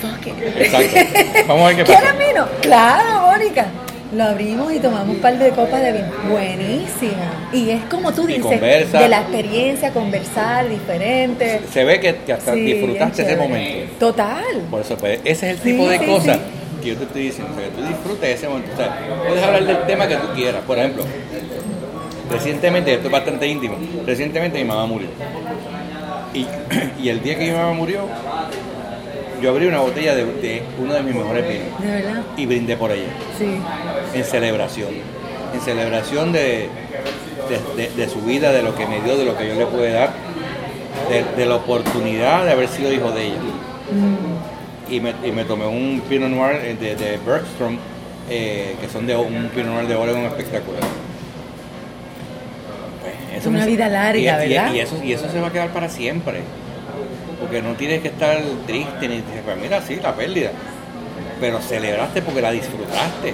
fuck it. Exacto. Vamos a ver qué ¿Quieres pasa. vino? Claro, Mónica. Lo abrimos y tomamos un par de copas de vino. Buenísima. Y es como tú dices, conversa. de la experiencia, conversar diferente. Se ve que, que hasta Sí, disfrutaste ese momento. Total. Por eso, pues, ese es el Sí, tipo de sí, cosas que yo te estoy diciendo. O sea, que tú disfrutes ese momento. O sea, puedes hablar del tema que tú quieras. Por ejemplo, recientemente, esto es bastante íntimo, recientemente mi mamá murió. Y, y el día que mi mamá murió, yo abrí una botella de, de uno de mis mejores vinos De verdad. y brindé por ella, Sí. en celebración. En celebración de, de, de- de su vida, de lo que me dio, de lo que yo le pude dar, de, la oportunidad de haber sido hijo de ella. Y, me, y me tomé un Pinot Noir eh, de, de Bergstrom, eh, que son de un Pinot Noir de Oregon espectacular. Pues, Una me- vida larga, y- y- ¿verdad? Y, eso, y eso se va a quedar para siempre. Porque no tienes que estar triste ni pues mira, sí, la pérdida. Pero celebraste porque la disfrutaste.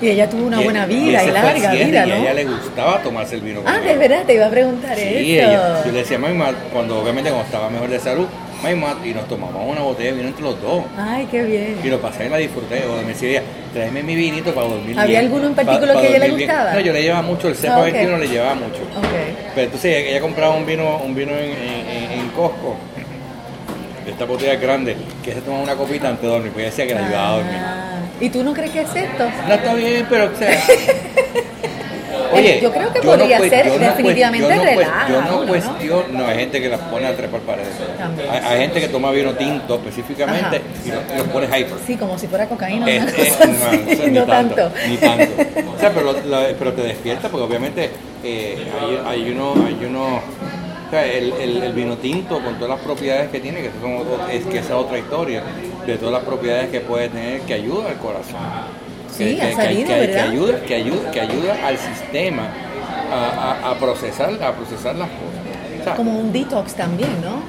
Y ella tuvo una Y- buena vida y, larga cierre, vida, Y a ella le gustaba tomarse el vino Ah, de verdad, te iba a preguntar Sí, eso. ella, yo le decía a mi mamá, cuando obviamente cuando estaba mejor de salud, mamá, y nos tomamos una botella de vino entre los dos. Ay, qué bien. Y lo pasé y la disfruté. O me decía, tráeme mi vinito para dormir ¿Había bien". alguno en Pa- particular pa que a ella le bien. gustaba? No, yo le llevaba mucho, el cepa Ah, ok. 21 le llevaba mucho. Ok. Pero entonces ella, ella compraba un vino, un vino en, en, en- Costco, de esta botella grande, que se tomaba una copita antes de dormir, pues ella decía que la ayudaba a dormir. Ah, ¿Y tú no crees que es esto? No está bien, pero o sea, Oye, yo creo que podría ser definitivamente no relaja Yo no cuestiono, no, hay gente que las pone a trepar paredes. También, Hay, hay gente que toma vino tinto específicamente Ajá. y lo, y lo pone hyper. Sí, como si fuera cocaína. No, ni tanto. Ni tanto. O sea, pero, pero te despierta porque obviamente eh, hay, hay uno, hay uno, el, el, el vino tinto con todas las propiedades que tiene, que, son es que esa es otra historia, de todas las propiedades que puede tener, que ayuda al corazón. Sí, que, ha salido, que- que ayuda, que ayuda, que ayuda al sistema a, a- a procesar, a procesar las cosas. O sea, Como un detox también, ¿no?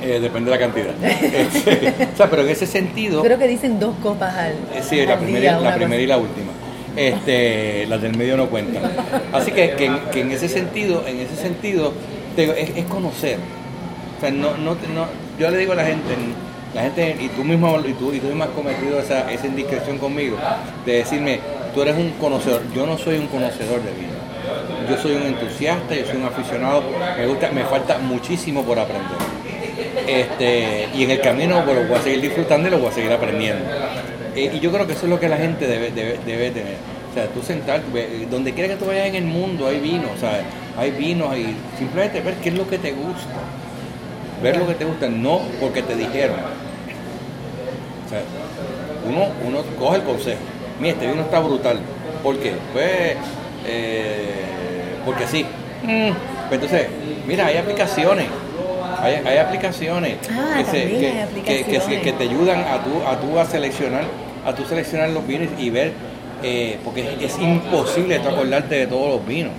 eh, depende de la cantidad. O sea, pero en ese sentido. Creo que dicen dos copas al. Eh, Sí, la primera, día, la primera y la última. Este, las del medio no cuentan. Así que, que, en- que en ese sentido, en ese sentido, te digo, es, es conocer. O sea, no, no, no, yo le digo a la gente, la gente, y tú mismo, y tú, y tú mismo has cometido esa, esa indiscreción conmigo, de decirme, tú eres un conocedor, yo no soy un conocedor de vino. Yo soy un entusiasta, yo soy un aficionado, me gusta, me falta muchísimo por aprender. Este, y en el camino pues, lo voy a seguir disfrutando y lo voy a seguir aprendiendo. Eh, y yo creo que eso es lo que la gente debe, debe, debe tener. O sea, tú sentar, ve- donde quiera que tú vayas en el mundo hay vino, sea, hay vinos y simplemente ver qué es lo que te gusta. Ver lo que te gusta, no porque te dijeron. O sea, uno, uno coge el consejo. Mira, este vino está brutal. ¿Por qué? Pues, eh, porque sí. Mm, pues entonces, mira, hay aplicaciones. Hay, hay aplicaciones, Ah, que, se- que- hay que- te ayudan a tú, a tú a seleccionar, a tú seleccionar los vinos y ver, eh, porque es, es imposible tú acordarte de todos los vinos.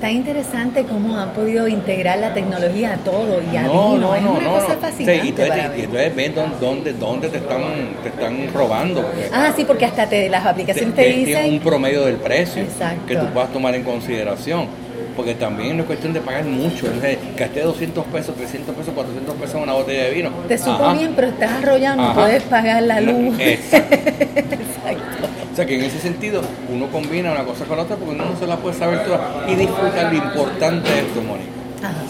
Tan interesante cómo han podido integrar la tecnología a todo y a No, vino. no, es no, una no. cosa fascinante. Sí, y entonces, para y entonces dónde, dónde, te, están, te están robando. porque Ah, sí, porque hasta te, las aplicaciones te, te- dicen. un promedio del precio Exacto. que tú puedas tomar en consideración. Porque también no es cuestión de pagar mucho. Entonces, gasté 200 pesos, 300 pesos, 400 pesos en una botella de vino. Te supo Ajá. bien, pero estás no Ajá. puedes pagar la luz. exacto. Exacto. O sea que en ese sentido uno combina una cosa con la otra porque uno no se la puede saber toda y disfrutar lo importante de esto, Mónica.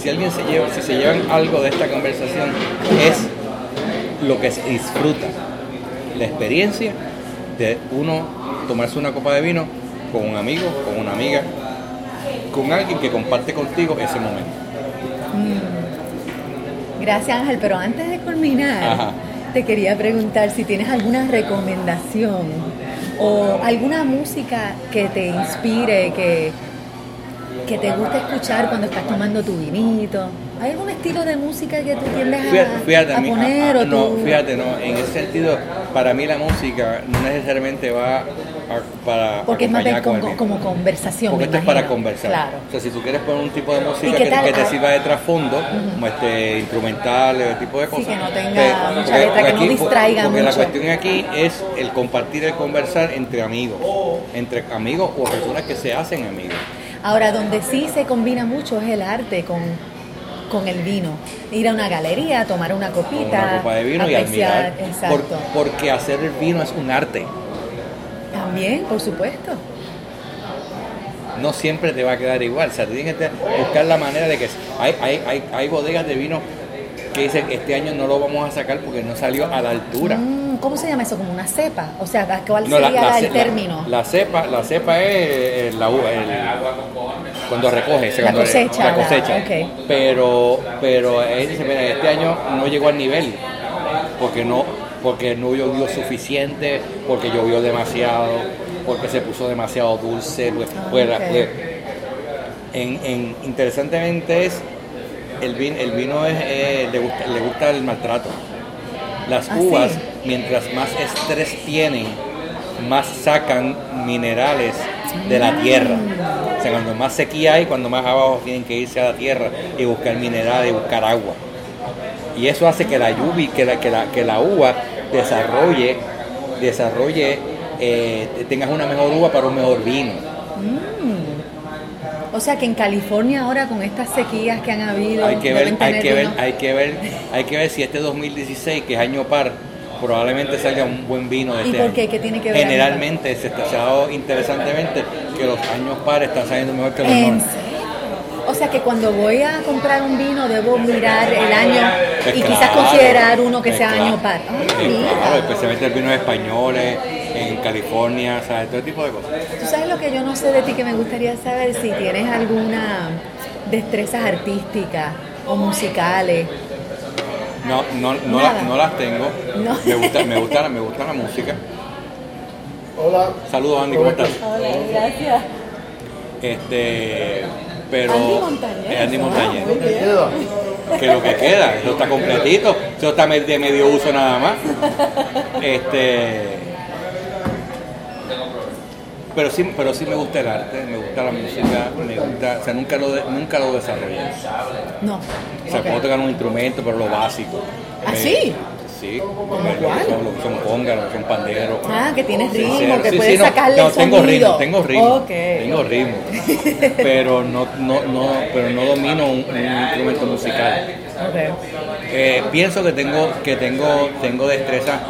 Si alguien se lleva, si se llevan algo de esta conversación es lo que se disfruta, la experiencia de uno tomarse una copa de vino con un amigo, con una amiga, con alguien que comparte contigo ese momento. Gracias Ángel, pero antes de culminar, Ajá. te quería preguntar si tienes alguna recomendación o alguna música que te inspire, que, que te guste escuchar cuando estás tomando tu vinito. ¿Hay algún estilo de música que tú tiendes a, Fíjate, fíjate, a a mí- poner a- a- o no, tú- fíjate, no, en ese sentido, para mí la música no necesariamente va para Porque es más bien con como, conversación. Porque esto es para conversar. Claro. O sea, si tú quieres poner un tipo de ¿Y música que, que te Ah. sirva de trasfondo, como este instrumental, ese tipo de Sí, cosas. que no tenga mucha porque- letra, que no distraiga Porque la cuestión aquí es el compartir, el conversar entre amigos, entre amigos o personas que se hacen amigos. Ahora, donde sí se combina mucho es el arte con, con el vino. Ir a una galería, tomar una copita, una copa de vino y apreciar, admirar. Exacto. Por- porque hacer el vino es un arte. También, por supuesto. no siempre te va a quedar igual. O sea, tienes que buscar la manera de que hay, hay, hay, hay bodegas de vino que dicen este año no lo vamos a sacar porque no salió a la altura. Mm, ¿Cómo se llama eso? ¿Como una cepa? O sea, ¿cuál No, sería la, el término? La, cepa, la cepa es la uva, el- cuando recoge, La cuando- cosecha, la cosecha. ok. Pero, pero él dice, mira, este año no llegó al nivel porque no, porque no llovió suficiente, porque llovió demasiado, porque se puso demasiado dulce, pues, Ah, pues, pues, en, en- interesantemente es el vino, el vino es, eh, le, gusta, le gusta el maltrato. Las Ah, uvas, sí. mientras más estrés tienen, más sacan minerales de la tierra. O sea, cuando más sequía hay, cuando más abajo tienen que irse a la tierra y buscar minerales y buscar agua. Y eso hace que la lluvia, que la, que la, que la uva desarrolle, desarrolle, eh, tengas una mejor uva para un mejor vino. O sea, que en California ahora con estas sequías que han habido, hay que ver, hay que ver, hay que ver, hay que ver si este 2016, que es año par, probablemente salga un buen vino de ¿Y este por qué? ¿Qué tiene que ver Generalmente se está interesantemente que los años par están saliendo mejor que los ¿En que cuando voy a comprar un vino debo mirar el año Pues y quizás considerar uno que pues sea claro, año par. Ah, claro, especialmente el vinos españoles, en California, ¿sabes? Todo tipo de cosas. Tú sabes lo que yo no sé de ti que me gustaría saber si tienes alguna destrezas artísticas o musicales. No, no, no, las, no las tengo. No. Me gusta, me gusta, me gusta la música. Hola. Saludos Andy, ¿cómo estás? Hola, gracias. Este, pero Andy Montañez. es Andy Montañez. Ah, que lo que queda, eso está completito, eso está de medio uso nada más. Este, pero sí, pero sí me gusta el arte, me gusta la música, me gusta, o sea, nunca lo, de- nunca lo desarrollé. No. O sea, puedo tocar un instrumento, pero lo básico. ¿Ah, Me- sí? Sí, lo cuál? que son, lo que son congas, lo que son panderos. Ah, que tienes ritmo, que sí, puedes sí, no, sacarle no, el tengo sonido. ritmo, tengo ritmo, tengo ritmo, pero no, no, no, pero no domino un, un instrumento musical. Ok. Eh, pienso que tengo que tengo tengo destreza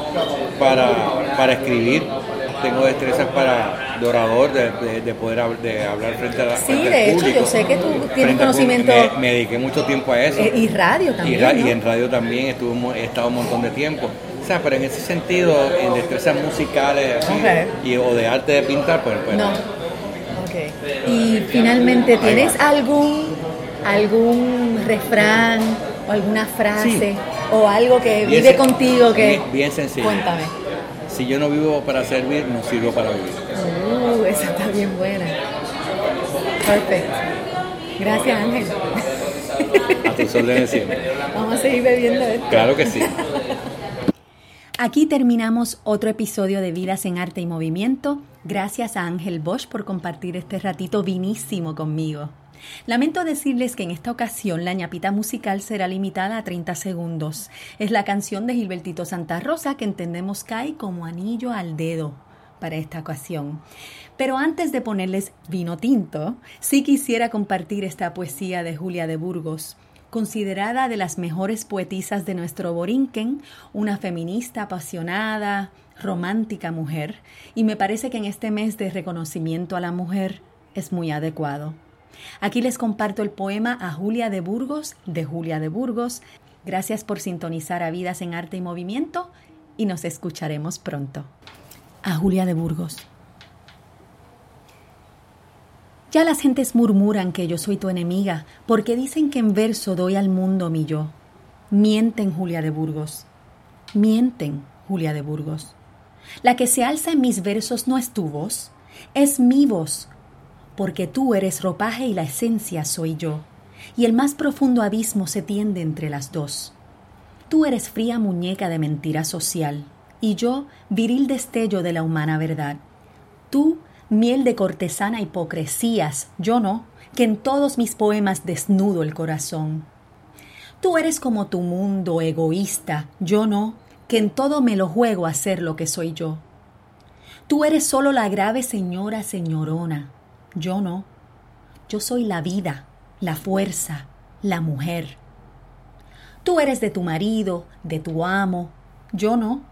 para, para escribir, tengo destrezas para de orador, de, de- de poder hab- de hablar frente a la Sí, de hecho, público. yo sé que tú tienes conocimiento-. Me, me dediqué mucho tiempo a eso. Eh, y radio también, Y, ra- ¿no? y en radio también estuve, he estado un montón de tiempo. O sea, pero en ese sentido, en destrezas musicales así, Ok. y, o de arte de pintar, pues, pues No. Ok. Y finalmente, ¿tienes algún algún refrán o alguna frase Sí. o algo que Bien vive contigo que bien- bien sencillo. Cuéntame. si yo no vivo para servir, no sirvo para vivir. Bien buena. Perfecto. Gracias, Ángel. A tus órdenes siempre. Vamos a seguir bebiendo esto. Claro que sí. Aquí terminamos otro episodio de Vidas en Arte y Movimiento. Gracias a Ángel Bosch por compartir este ratito vinísimo conmigo. Lamento decirles que en esta ocasión la ñapita musical será limitada a 30 segundos. Es la canción de Gilbertito Santa Rosa que entendemos cae como anillo al dedo para esta ocasión. Pero antes de ponerles vino tinto, sí quisiera compartir esta poesía de Julia de Burgos considerada de las mejores poetisas de nuestro Borinquen, una feminista apasionada, romántica mujer, y me parece que en este mes de reconocimiento a la mujer es muy adecuado. Aquí les comparto el poema a Julia de Burgos, de Julia de Burgos. Gracias por sintonizar a Vidas en Arte y Movimiento y nos escucharemos pronto. A Julia de Burgos. Ya las gentes murmuran que yo soy tu enemiga, porque dicen que en verso doy al mundo mi yo. Mienten, Julia de Burgos. Mienten, Julia de Burgos. La que se alza en mis versos no es tu voz, es mi voz, porque tú eres ropaje y la esencia soy yo. y el más profundo abismo se tiende entre las dos. Tú eres fría muñeca de mentira social, y yo viril destello de la humana verdad. Tú, miel de cortesana hipocresías, yo no, que en todos mis poemas desnudo el corazón. Tú eres como tu mundo egoísta, yo no, que en todo me lo juego a ser lo que soy yo. Tú eres solo la grave señora señorona, yo no. Yo soy la vida, la fuerza, la mujer. Tú eres de tu marido, de tu amo, yo no.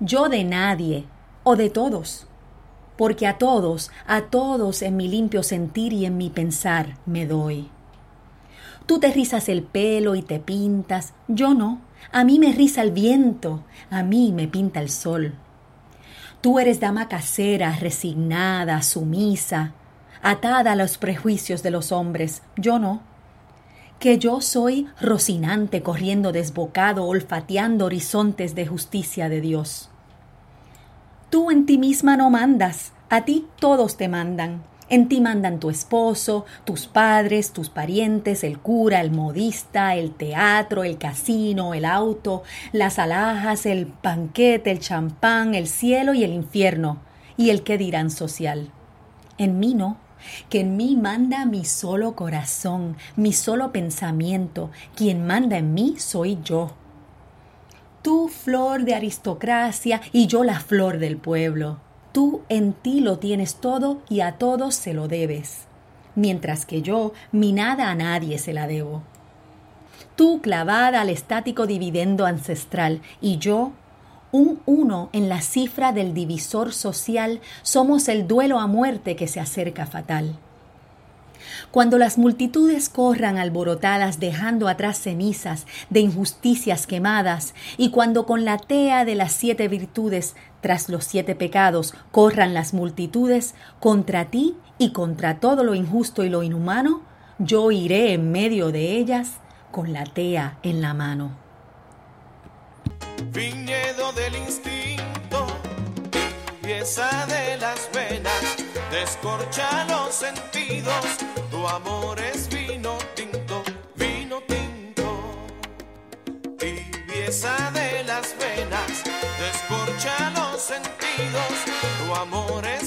Yo de nadie, o de todos. Porque a todos, a todos en mi limpio sentir y en mi pensar me doy. Tú te rizas el pelo y te pintas, yo no. A mí me riza el viento, a mí me pinta el sol. Tú eres dama casera, resignada, sumisa, atada a los prejuicios de los hombres, yo no. Que yo soy Rocinante corriendo desbocado, olfateando horizontes de justicia de Dios. Tú en ti misma no mandas, a ti todos te mandan. En ti mandan tu esposo, tus padres, tus parientes, el cura, el modista, el teatro, el casino, el auto, las alhajas, el banquete, el champán, el cielo y el infierno, y el que dirán social. En mí no, que en mí manda mi solo corazón, mi solo pensamiento, quien manda en mí soy yo. Tú flor de aristocracia y yo la flor del pueblo. Tú en ti lo tienes todo y a todos se lo debes, mientras que yo mi nada a nadie se la debo. Tú clavada al estático dividendo ancestral y yo un uno en la cifra del divisor social, somos el duelo a muerte que se acerca fatal. Cuando las multitudes corran alborotadas dejando atrás cenizas de injusticias quemadas, y cuando con la tea de las siete virtudes tras los siete pecados corran las multitudes contra ti y contra todo lo injusto y lo inhumano, yo iré en medio de ellas con la tea en la mano. Viñedo del instinto, pieza de las venas, descorcha los sentidos. Tu amor es vino tinto, vino tinto. Tibieza de las venas, descorcha los sentidos. Tu amor es